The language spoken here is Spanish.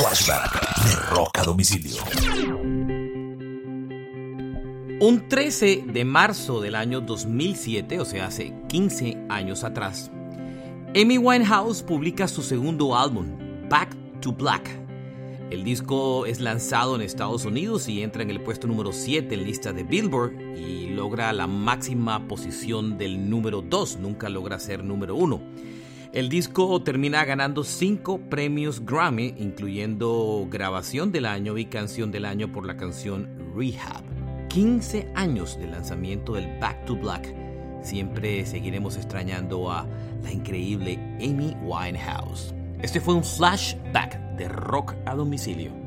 Flashback de a Domicilio. Un 13 de marzo del año 2007, o sea, hace 15 años atrás, Amy Winehouse publica su segundo álbum, Back to Black. El disco es lanzado en Estados Unidos y entra en el puesto número 7 en lista de Billboard y logra la máxima posición del número 2, nunca logra ser número 1. El disco termina ganando 5 premios Grammy, incluyendo grabación del año y canción del año por la canción Rehab. 15 años de lanzamiento del Back to Black. Siempre seguiremos extrañando a la increíble Amy Winehouse. Este fue un flashback de rock a domicilio.